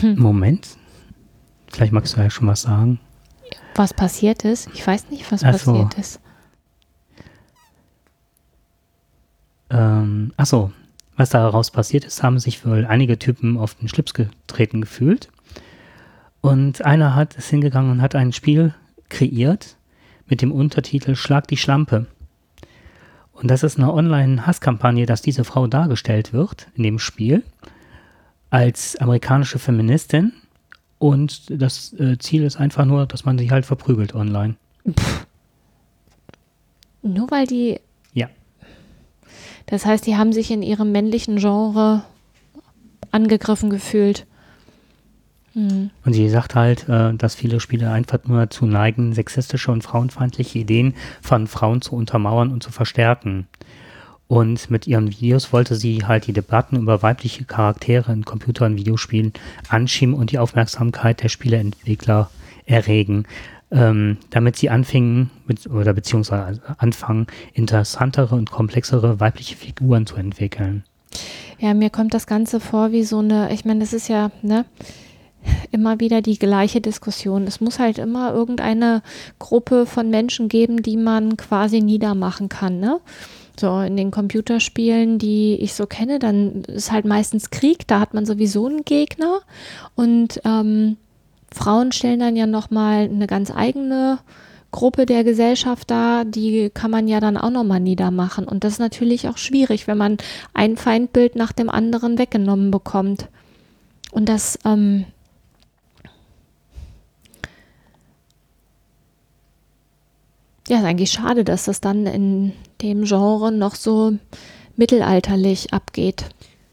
hm. Moment. Vielleicht magst du ja schon was sagen. Was passiert ist? Ich weiß nicht, was Ach so. passiert ist. Ähm, achso, was daraus passiert ist, haben sich wohl einige Typen auf den Schlips getreten gefühlt. Und einer hat es hingegangen und hat ein Spiel kreiert mit dem Untertitel Schlag die Schlampe. Und das ist eine Online-Hasskampagne, dass diese Frau dargestellt wird in dem Spiel als amerikanische Feministin. Und das äh, Ziel ist einfach nur, dass man sie halt verprügelt online. Pff. Nur weil die. Ja. Das heißt, die haben sich in ihrem männlichen Genre angegriffen gefühlt. Mhm. Und sie sagt halt, äh, dass viele Spieler einfach nur dazu neigen, sexistische und frauenfeindliche Ideen von Frauen zu untermauern und zu verstärken. Und mit ihren Videos wollte sie halt die Debatten über weibliche Charaktere in Computer- und Videospielen anschieben und die Aufmerksamkeit der Spieleentwickler erregen, ähm, damit sie anfingen mit, oder beziehungsweise anfangen, interessantere und komplexere weibliche Figuren zu entwickeln. Ja, mir kommt das Ganze vor wie so eine, ich meine, das ist ja, ne, immer wieder die gleiche Diskussion. Es muss halt immer irgendeine Gruppe von Menschen geben, die man quasi niedermachen kann. Ne? So in den Computerspielen, die ich so kenne, dann ist halt meistens Krieg, da hat man sowieso einen Gegner und ähm, Frauen stellen dann ja nochmal eine ganz eigene Gruppe der Gesellschaft dar, die kann man ja dann auch nochmal niedermachen. Und das ist natürlich auch schwierig, wenn man ein Feindbild nach dem anderen weggenommen bekommt. Und das ähm, ja, ist eigentlich schade, dass das dann in dem Genre noch so mittelalterlich abgeht.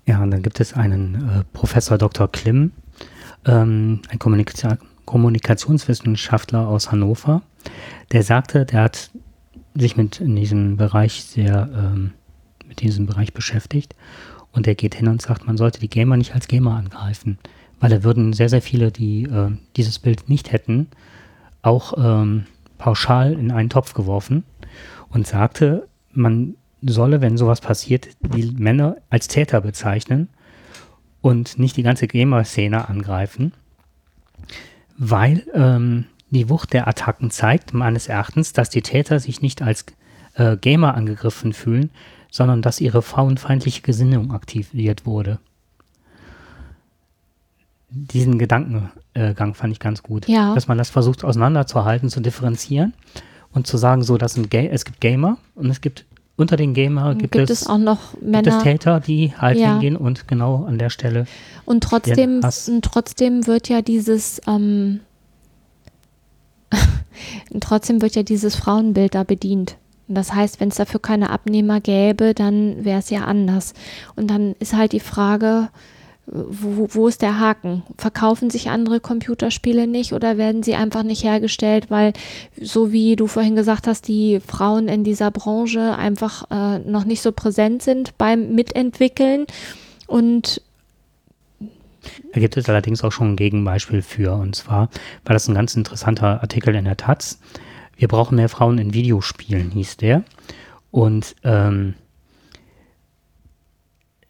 Ja, und dann gibt es einen äh, Professor Dr. Klim, ähm, ein Kommunika Kommunikationswissenschaftler aus Hannover, der sagte, der hat sich mit in diesem Bereich sehr ähm, mit diesem Bereich beschäftigt und der geht hin und sagt, man sollte die Gamer nicht als Gamer angreifen, weil da würden sehr, sehr viele, die äh, dieses Bild nicht hätten, auch ähm, pauschal in einen Topf geworfen und sagte, man solle, wenn sowas passiert, die Männer als Täter bezeichnen und nicht die ganze Gamer-Szene angreifen, weil ähm, die Wucht der Attacken zeigt, meines Erachtens, dass die Täter sich nicht als äh, Gamer angegriffen fühlen, sondern dass ihre frauenfeindliche Gesinnung aktiviert wurde. Diesen Gedankengang fand ich ganz gut, ja. dass man das versucht auseinanderzuhalten, zu differenzieren und zu sagen, so, das sind es gibt Gamer und es gibt unter den Gamer gibt, gibt es, es, auch noch Männer, gibt es Täter, die halt ja. hingehen und genau an der Stelle. Und trotzdem, und trotzdem wird ja dieses, ähm, trotzdem wird ja dieses Frauenbild da bedient. Und das heißt, wenn es dafür keine Abnehmer gäbe, dann wäre es ja anders. Und dann ist halt die Frage, wo, wo ist der Haken? Verkaufen sich andere Computerspiele nicht oder werden sie einfach nicht hergestellt, weil, so wie du vorhin gesagt hast, die Frauen in dieser Branche einfach äh, noch nicht so präsent sind beim Mitentwickeln und da gibt es allerdings auch schon ein Gegenbeispiel für. Und zwar war das ein ganz interessanter Artikel in der Taz. Wir brauchen mehr Frauen in Videospielen, hieß der. Und ähm,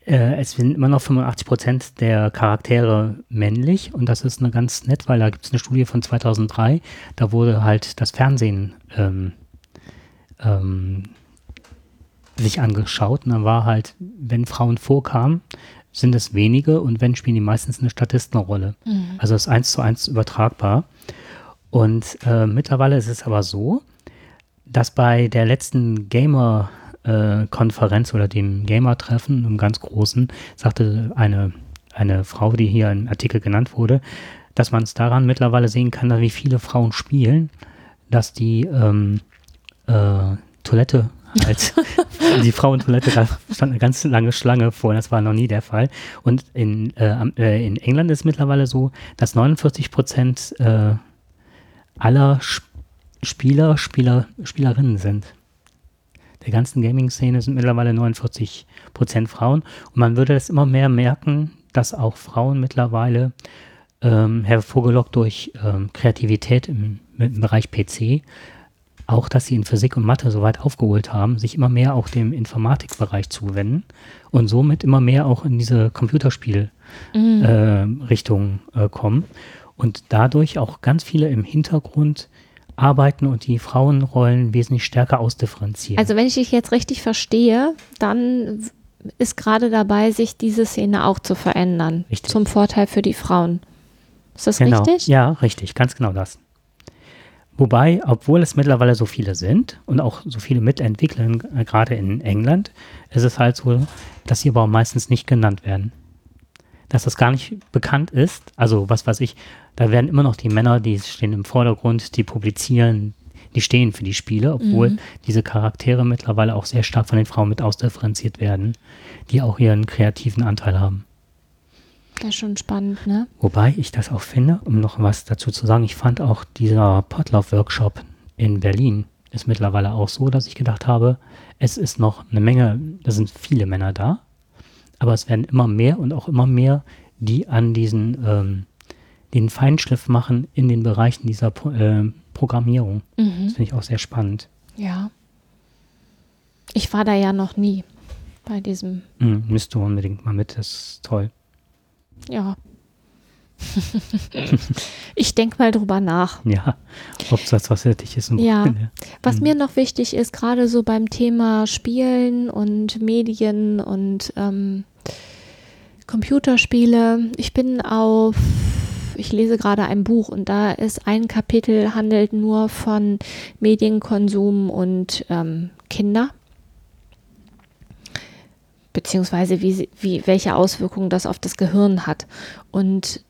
äh, es sind immer noch 85 Prozent der Charaktere männlich und das ist eine ganz nett, weil da gibt es eine Studie von 2003, da wurde halt das Fernsehen ähm, ähm, sich angeschaut und dann war halt, wenn Frauen vorkamen, sind es wenige und wenn spielen die meistens eine Statistenrolle. Mhm. Also ist eins zu eins übertragbar. Und äh, mittlerweile ist es aber so, dass bei der letzten Gamer äh, Konferenz oder dem Gamer-Treffen, im ganz großen, sagte eine, eine Frau, die hier im Artikel genannt wurde, dass man es daran mittlerweile sehen kann, wie viele Frauen spielen, dass die ähm, äh, Toilette halt, die Frauentoilette, da stand eine ganz lange Schlange vor, das war noch nie der Fall. Und in, äh, äh in England ist es mittlerweile so, dass 49 Prozent äh, aller Spieler, Spieler, Spielerinnen sind der ganzen Gaming-Szene sind mittlerweile 49 Prozent Frauen. Und man würde das immer mehr merken, dass auch Frauen mittlerweile ähm, hervorgelockt durch ähm, Kreativität im, im, Bereich PC, auch dass sie in Physik und Mathe so weit aufgeholt haben, sich immer mehr auch dem Informatikbereich zuwenden und somit immer mehr auch in diese Computerspiel-Richtung mhm. äh, äh, kommen und dadurch auch ganz viele im Hintergrund arbeiten und die Frauenrollen wesentlich stärker ausdifferenzieren. Also wenn ich dich jetzt richtig verstehe, dann ist gerade dabei, sich diese Szene auch zu verändern. Richtig. Zum Vorteil für die Frauen. Ist das genau. richtig? Ja, richtig, ganz genau das. Wobei, obwohl es mittlerweile so viele sind und auch so viele mitentwickeln, äh, gerade in England, ist es halt so, dass sie aber meistens nicht genannt werden. Dass das gar nicht bekannt ist. Also, was weiß ich, da werden immer noch die Männer, die stehen im Vordergrund, die publizieren, die stehen für die Spiele, obwohl mhm. diese Charaktere mittlerweile auch sehr stark von den Frauen mit ausdifferenziert werden, die auch ihren kreativen Anteil haben. Das ist schon spannend, ne? Wobei ich das auch finde, um noch was dazu zu sagen, ich fand auch dieser Potlauf-Workshop in Berlin ist mittlerweile auch so, dass ich gedacht habe, es ist noch eine Menge, da sind viele Männer da, aber es werden immer mehr und auch immer mehr, die an diesen ähm, den Feinschliff machen in den Bereichen dieser äh, Programmierung. Mhm. Das finde ich auch sehr spannend. Ja. Ich war da ja noch nie bei diesem. Mhm, müsst du unbedingt mal mit, das ist toll. Ja. ich denke mal drüber nach. Ja, ob das was dich ist. Ja, was mhm. mir noch wichtig ist, gerade so beim Thema Spielen und Medien und ähm, Computerspiele. Ich bin auf ich lese gerade ein Buch und da ist ein Kapitel handelt nur von Medienkonsum und ähm, Kinder beziehungsweise wie, wie, welche Auswirkungen das auf das Gehirn hat. Und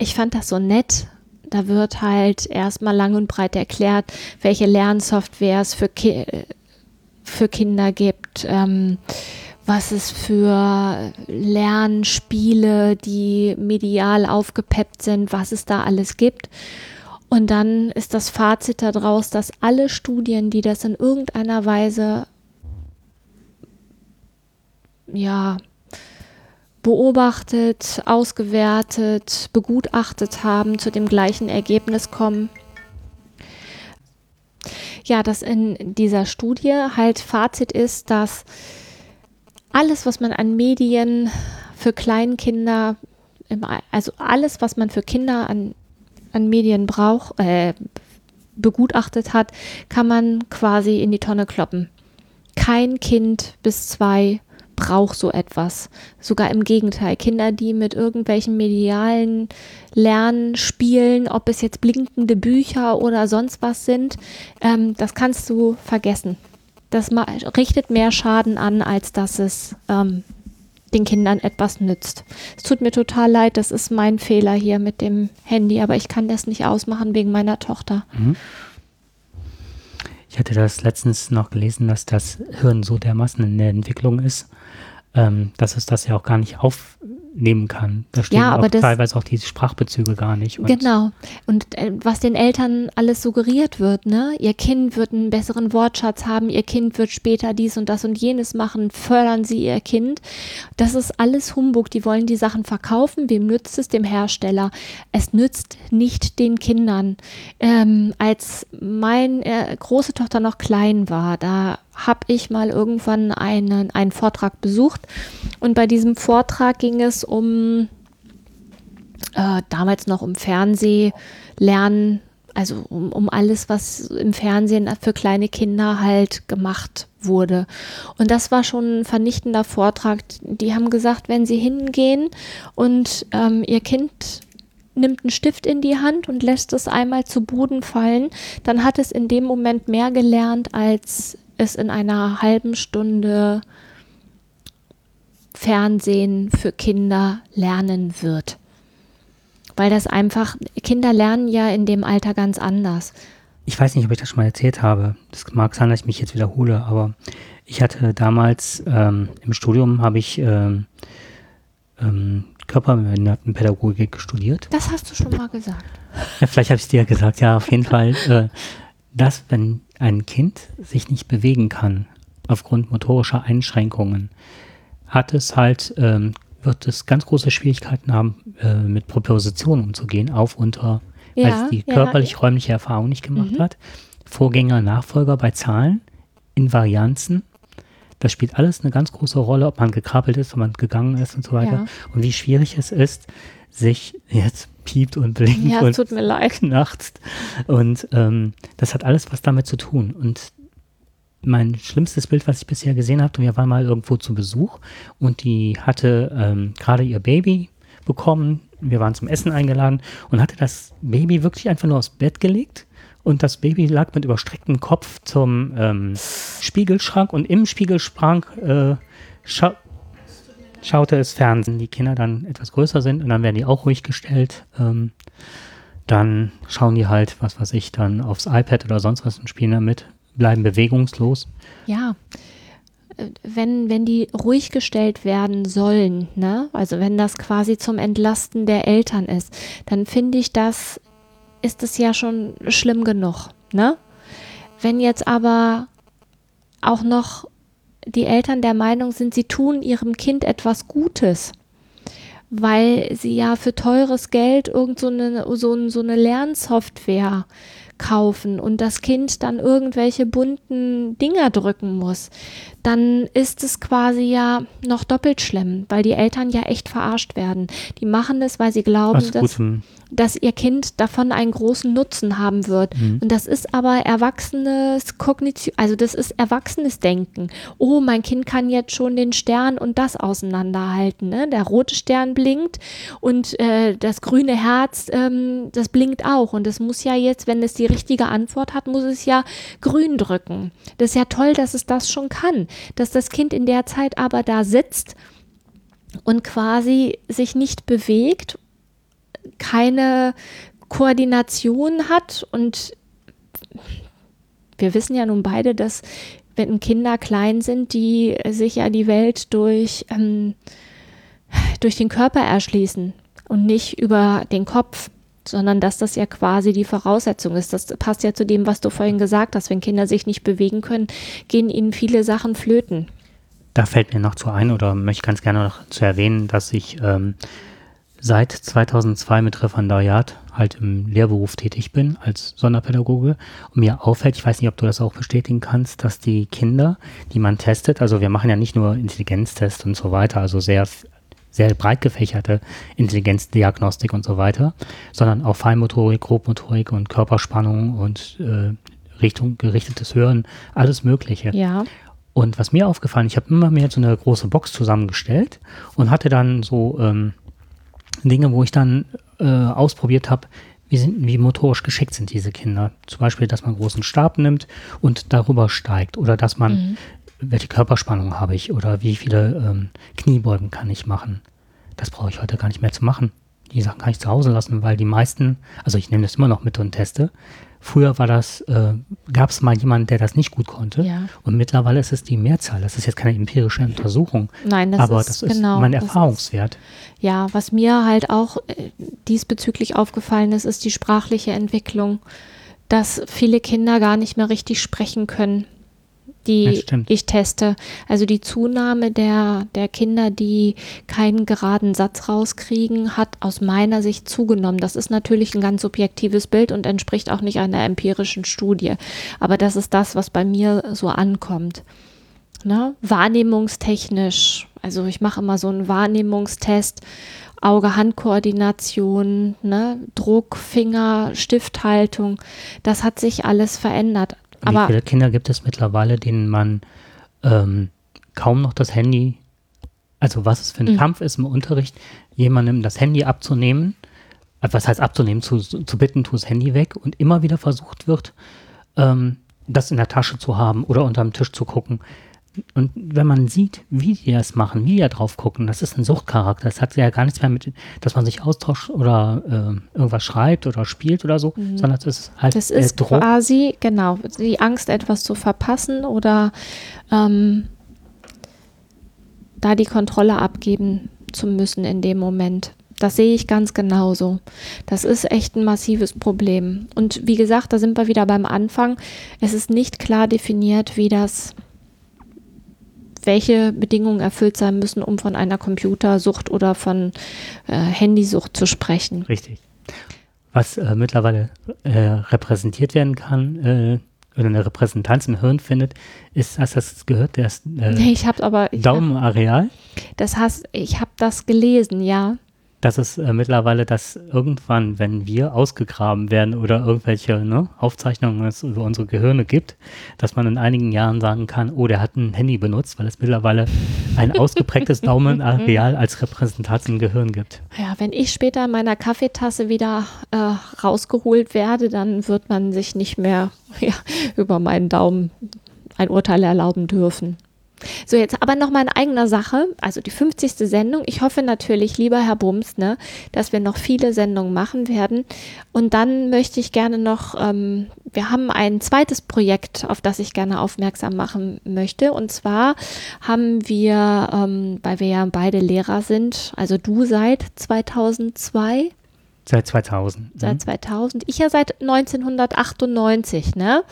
ich fand das so nett. Da wird halt erstmal lang und breit erklärt, welche Lernsoftwares für, Ki für Kinder gibt, ähm, was es für Lernspiele, die medial aufgepeppt sind, was es da alles gibt. Und dann ist das Fazit daraus, dass alle Studien, die das in irgendeiner Weise ja beobachtet, ausgewertet, begutachtet haben, zu dem gleichen Ergebnis kommen. Ja, dass in dieser Studie halt Fazit ist, dass alles, was man an Medien für Kleinkinder, also alles, was man für Kinder an, an Medien braucht, äh, begutachtet hat, kann man quasi in die Tonne kloppen. Kein Kind bis zwei braucht so etwas. Sogar im Gegenteil. Kinder, die mit irgendwelchen medialen Lernen spielen, ob es jetzt blinkende Bücher oder sonst was sind, ähm, das kannst du vergessen. Das richtet mehr Schaden an, als dass es ähm, den Kindern etwas nützt. Es tut mir total leid, das ist mein Fehler hier mit dem Handy, aber ich kann das nicht ausmachen wegen meiner Tochter. Mhm. Ich hatte das letztens noch gelesen, dass das Hirn so dermaßen in der Entwicklung ist, ähm, dass es das ja auch gar nicht aufnehmen kann. Da stehen ja, aber auch teilweise auch diese Sprachbezüge gar nicht. Und genau. Und äh, was den Eltern alles suggeriert wird, ne? Ihr Kind wird einen besseren Wortschatz haben, ihr Kind wird später dies und das und jenes machen, fördern sie ihr Kind. Das ist alles Humbug. Die wollen die Sachen verkaufen. Wem nützt es? Dem Hersteller. Es nützt nicht den Kindern. Ähm, als meine äh, große Tochter noch klein war, da habe ich mal irgendwann einen, einen Vortrag besucht und bei diesem Vortrag ging es um äh, damals noch um Fernsehlernen, also um, um alles, was im Fernsehen für kleine Kinder halt gemacht wurde. Und das war schon ein vernichtender Vortrag. Die haben gesagt, wenn sie hingehen und ähm, ihr Kind nimmt einen Stift in die Hand und lässt es einmal zu Boden fallen, dann hat es in dem Moment mehr gelernt, als es in einer halben Stunde Fernsehen für Kinder lernen wird. Weil das einfach, Kinder lernen ja in dem Alter ganz anders. Ich weiß nicht, ob ich das schon mal erzählt habe. Das mag sein, dass ich mich jetzt wiederhole, aber ich hatte damals ähm, im Studium habe ich ähm, ähm, Körperbehindertenpädagogik studiert. Das hast du schon mal gesagt. Ja, vielleicht habe ich es dir gesagt, ja, auf jeden Fall. Äh, dass, wenn ein Kind sich nicht bewegen kann, aufgrund motorischer Einschränkungen, hat es halt, ähm, wird es ganz große Schwierigkeiten haben, äh, mit Propositionen umzugehen, auf, unter, ja, weil es die ja, körperlich-räumliche Erfahrung nicht gemacht mhm. hat. Vorgänger, Nachfolger bei Zahlen, Invarianzen, das spielt alles eine ganz große Rolle, ob man gekrabbelt ist, ob man gegangen ist und so weiter. Ja. Und wie schwierig es ist, sich jetzt piept und blinkt ja, und tut mir leid. knacht. Und ähm, das hat alles was damit zu tun. Und mein schlimmstes Bild, was ich bisher gesehen habe, wir waren mal irgendwo zu Besuch und die hatte ähm, gerade ihr Baby bekommen. Wir waren zum Essen eingeladen und hatte das Baby wirklich einfach nur aufs Bett gelegt und das Baby lag mit überstrecktem Kopf zum ähm, Spiegelschrank und im Spiegelschrank äh, schaute es Fernsehen. Die Kinder dann etwas größer sind und dann werden die auch ruhig gestellt. Ähm, dann schauen die halt, was weiß ich, dann aufs iPad oder sonst was und spielen damit, bleiben bewegungslos. Ja, wenn, wenn die ruhig gestellt werden sollen, ne? also wenn das quasi zum Entlasten der Eltern ist, dann finde ich das ist es ja schon schlimm genug, ne? Wenn jetzt aber auch noch die Eltern der Meinung sind, sie tun ihrem Kind etwas Gutes, weil sie ja für teures Geld irgend so eine, so, so eine Lernsoftware kaufen und das Kind dann irgendwelche bunten Dinger drücken muss, dann ist es quasi ja noch doppelt schlimm, weil die Eltern ja echt verarscht werden. Die machen das, weil sie glauben, dass, dass ihr Kind davon einen großen Nutzen haben wird. Mhm. Und das ist aber erwachsenes Kognition, also das ist erwachsenes Denken. Oh, mein Kind kann jetzt schon den Stern und das auseinanderhalten. Ne? Der rote Stern blinkt und äh, das grüne Herz, ähm, das blinkt auch. Und es muss ja jetzt, wenn es die richtige Antwort hat, muss es ja grün drücken. Das ist ja toll, dass es das schon kann. Dass das Kind in der Zeit aber da sitzt und quasi sich nicht bewegt keine Koordination hat und wir wissen ja nun beide, dass wenn Kinder klein sind, die sich ja die Welt durch, ähm, durch den Körper erschließen und nicht über den Kopf, sondern dass das ja quasi die Voraussetzung ist. Das passt ja zu dem, was du vorhin gesagt hast. Wenn Kinder sich nicht bewegen können, gehen ihnen viele Sachen flöten da fällt mir noch zu ein oder möchte ganz gerne noch zu erwähnen, dass ich ähm, seit 2002 mit Referendariat halt im Lehrberuf tätig bin als Sonderpädagoge und mir auffällt, ich weiß nicht, ob du das auch bestätigen kannst, dass die Kinder, die man testet, also wir machen ja nicht nur Intelligenztests und so weiter, also sehr sehr breit gefächerte Intelligenzdiagnostik und so weiter, sondern auch Feinmotorik, Grobmotorik und Körperspannung und äh, Richtung gerichtetes Hören, alles Mögliche. Ja. Und was mir aufgefallen, ich habe immer mehr so eine große Box zusammengestellt und hatte dann so ähm, Dinge, wo ich dann äh, ausprobiert habe, wie, sind, wie motorisch geschickt sind diese Kinder. Zum Beispiel, dass man einen großen Stab nimmt und darüber steigt oder dass man, mhm. Welche Körperspannung habe ich oder wie viele ähm, Kniebeugen kann ich machen. Das brauche ich heute gar nicht mehr zu machen. Die Sachen kann ich zu Hause lassen, weil die meisten, also ich nehme das immer noch mit und teste, Früher war das, äh, gab es mal jemanden, der das nicht gut konnte. Ja. Und mittlerweile ist es die Mehrzahl. Das ist jetzt keine empirische Untersuchung. Nein, das aber ist, das ist genau, mein Erfahrungswert. Ist, ja, was mir halt auch äh, diesbezüglich aufgefallen ist, ist die sprachliche Entwicklung, dass viele Kinder gar nicht mehr richtig sprechen können die ich teste. Also die Zunahme der, der Kinder, die keinen geraden Satz rauskriegen, hat aus meiner Sicht zugenommen. Das ist natürlich ein ganz subjektives Bild und entspricht auch nicht einer empirischen Studie. Aber das ist das, was bei mir so ankommt. Ne? Wahrnehmungstechnisch, also ich mache immer so einen Wahrnehmungstest. Auge-Hand-Koordination, ne? Druck, Finger, Stifthaltung, das hat sich alles verändert. Aber Wie viele Kinder gibt es mittlerweile, denen man ähm, kaum noch das Handy, also was es für ein mhm. Kampf ist im Unterricht, jemandem das Handy abzunehmen, äh, was heißt abzunehmen, zu, zu bitten, tu das Handy weg und immer wieder versucht wird, ähm, das in der Tasche zu haben oder unterm Tisch zu gucken. Und wenn man sieht, wie die das machen, wie die da drauf gucken, das ist ein Suchtcharakter. Das hat ja gar nichts mehr mit, dass man sich austauscht oder äh, irgendwas schreibt oder spielt oder so, mhm. sondern es ist halt. Das ist quasi, genau, die Angst, etwas zu verpassen oder ähm, da die Kontrolle abgeben zu müssen in dem Moment. Das sehe ich ganz genauso. Das ist echt ein massives Problem. Und wie gesagt, da sind wir wieder beim Anfang. Es ist nicht klar definiert, wie das welche Bedingungen erfüllt sein müssen, um von einer Computersucht oder von äh, Handysucht zu sprechen. Richtig. Was äh, mittlerweile äh, repräsentiert werden kann, äh, oder eine Repräsentanz im Hirn findet, ist, hast du das gehört, das äh, nee, ich aber, ich Daumenareal? Hab, das heißt, ich habe das gelesen, ja dass es äh, mittlerweile, dass irgendwann, wenn wir ausgegraben werden oder irgendwelche ne, Aufzeichnungen es über unsere Gehirne gibt, dass man in einigen Jahren sagen kann, oh, der hat ein Handy benutzt, weil es mittlerweile ein ausgeprägtes Daumenareal als Repräsentanz im Gehirn gibt. Ja, wenn ich später in meiner Kaffeetasse wieder äh, rausgeholt werde, dann wird man sich nicht mehr ja, über meinen Daumen ein Urteil erlauben dürfen. So, jetzt aber noch mal in eigener Sache, also die 50. Sendung. Ich hoffe natürlich, lieber Herr Bums, ne, dass wir noch viele Sendungen machen werden. Und dann möchte ich gerne noch, ähm, wir haben ein zweites Projekt, auf das ich gerne aufmerksam machen möchte. Und zwar haben wir, ähm, weil wir ja beide Lehrer sind, also du seit 2002. Seit 2000. Seit 2000. Ich ja seit 1998, ne?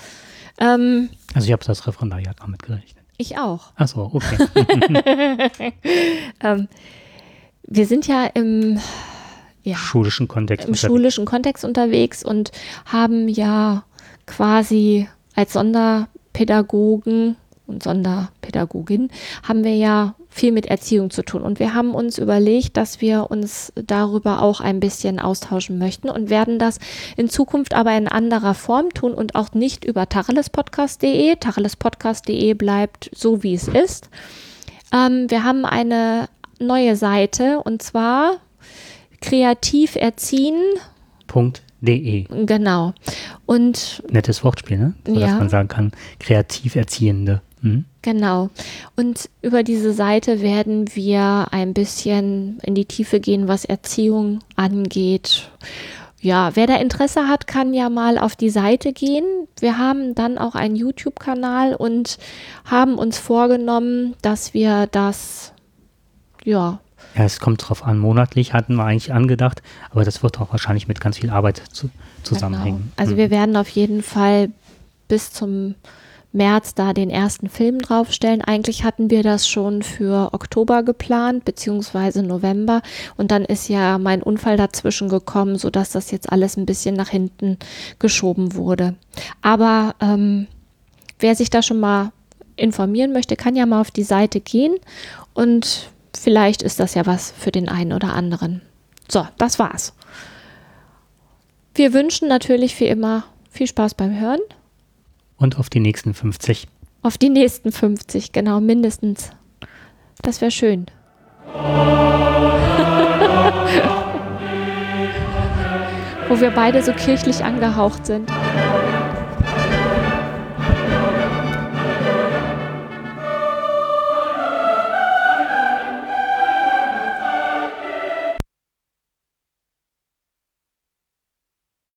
Ähm, also ich habe das Referendariat auch mitgerechnet. Ich auch. Ach so, okay. ähm, wir sind ja im ja, schulischen Kontext im unterwegs. schulischen Kontext unterwegs und haben ja quasi als Sonderpädagogen und Sonderpädagogin haben wir ja viel mit Erziehung zu tun. Und wir haben uns überlegt, dass wir uns darüber auch ein bisschen austauschen möchten und werden das in Zukunft aber in anderer Form tun und auch nicht über tachelespodcast.de. Tachelespodcast.de bleibt so, wie es ist. Ähm, wir haben eine neue Seite und zwar kreativ erziehen. De. Genau. Und nettes Wortspiel, ne? So, ja. dass man sagen kann, kreativ Erziehende. Mhm. Genau. Und über diese Seite werden wir ein bisschen in die Tiefe gehen, was Erziehung angeht. Ja, wer da Interesse hat, kann ja mal auf die Seite gehen. Wir haben dann auch einen YouTube-Kanal und haben uns vorgenommen, dass wir das, ja. Ja, es kommt drauf an. Monatlich hatten wir eigentlich angedacht, aber das wird auch wahrscheinlich mit ganz viel Arbeit zu, zusammenhängen. Genau. Also mhm. wir werden auf jeden Fall bis zum März da den ersten Film draufstellen. Eigentlich hatten wir das schon für Oktober geplant, beziehungsweise November. Und dann ist ja mein Unfall dazwischen gekommen, sodass das jetzt alles ein bisschen nach hinten geschoben wurde. Aber ähm, wer sich da schon mal informieren möchte, kann ja mal auf die Seite gehen und vielleicht ist das ja was für den einen oder anderen. So, das war's. Wir wünschen natürlich wie immer viel Spaß beim Hören. Und auf die nächsten 50. Auf die nächsten 50, genau, mindestens. Das wäre schön. Wo wir beide so kirchlich angehaucht sind.